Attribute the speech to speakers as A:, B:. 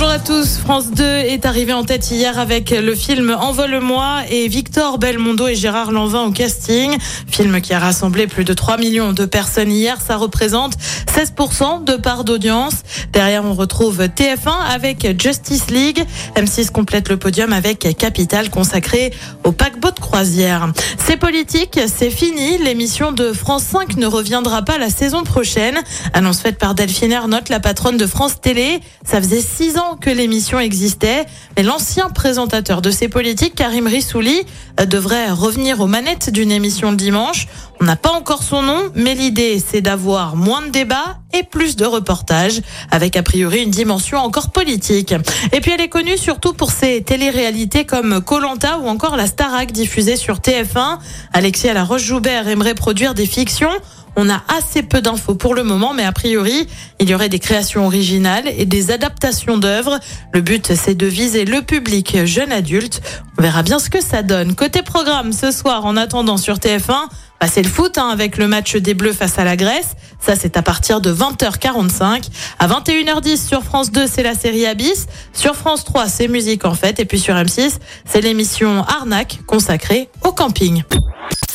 A: Bonjour à tous. France 2 est arrivé en tête hier avec le film Envole-moi et Victor Belmondo et Gérard Lanvin au casting. Film qui a rassemblé plus de 3 millions de personnes hier. Ça représente 16% de part d'audience. Derrière, on retrouve TF1 avec Justice League. M6 complète le podium avec Capital consacré au paquebot de croisière. C'est politique, c'est fini. L'émission de France 5 ne reviendra pas la saison prochaine. Annonce faite par Delphine Ernotte, la patronne de France Télé. Ça faisait 6 ans que l'émission existait, mais l'ancien présentateur de ces politiques, Karim Rissouli, euh, devrait revenir aux manettes d'une émission le dimanche. On n'a pas encore son nom, mais l'idée, c'est d'avoir moins de débats et plus de reportages, avec a priori une dimension encore politique. Et puis elle est connue surtout pour ses téléréalités comme Colanta ou encore la Starac diffusée sur TF1. Alexis la Roche-Joubert aimerait produire des fictions. On a assez peu d'infos pour le moment, mais a priori, il y aurait des créations originales et des adaptations d'œuvres. Le but, c'est de viser le public jeune adulte. On verra bien ce que ça donne. Côté programme, ce soir, en attendant sur TF1, bah, c'est le foot hein, avec le match des Bleus face à la Grèce. Ça, c'est à partir de 20h45. À 21h10 sur France 2, c'est la série Abyss. Sur France 3, c'est musique en fait. Et puis sur M6, c'est l'émission Arnaque consacrée au camping.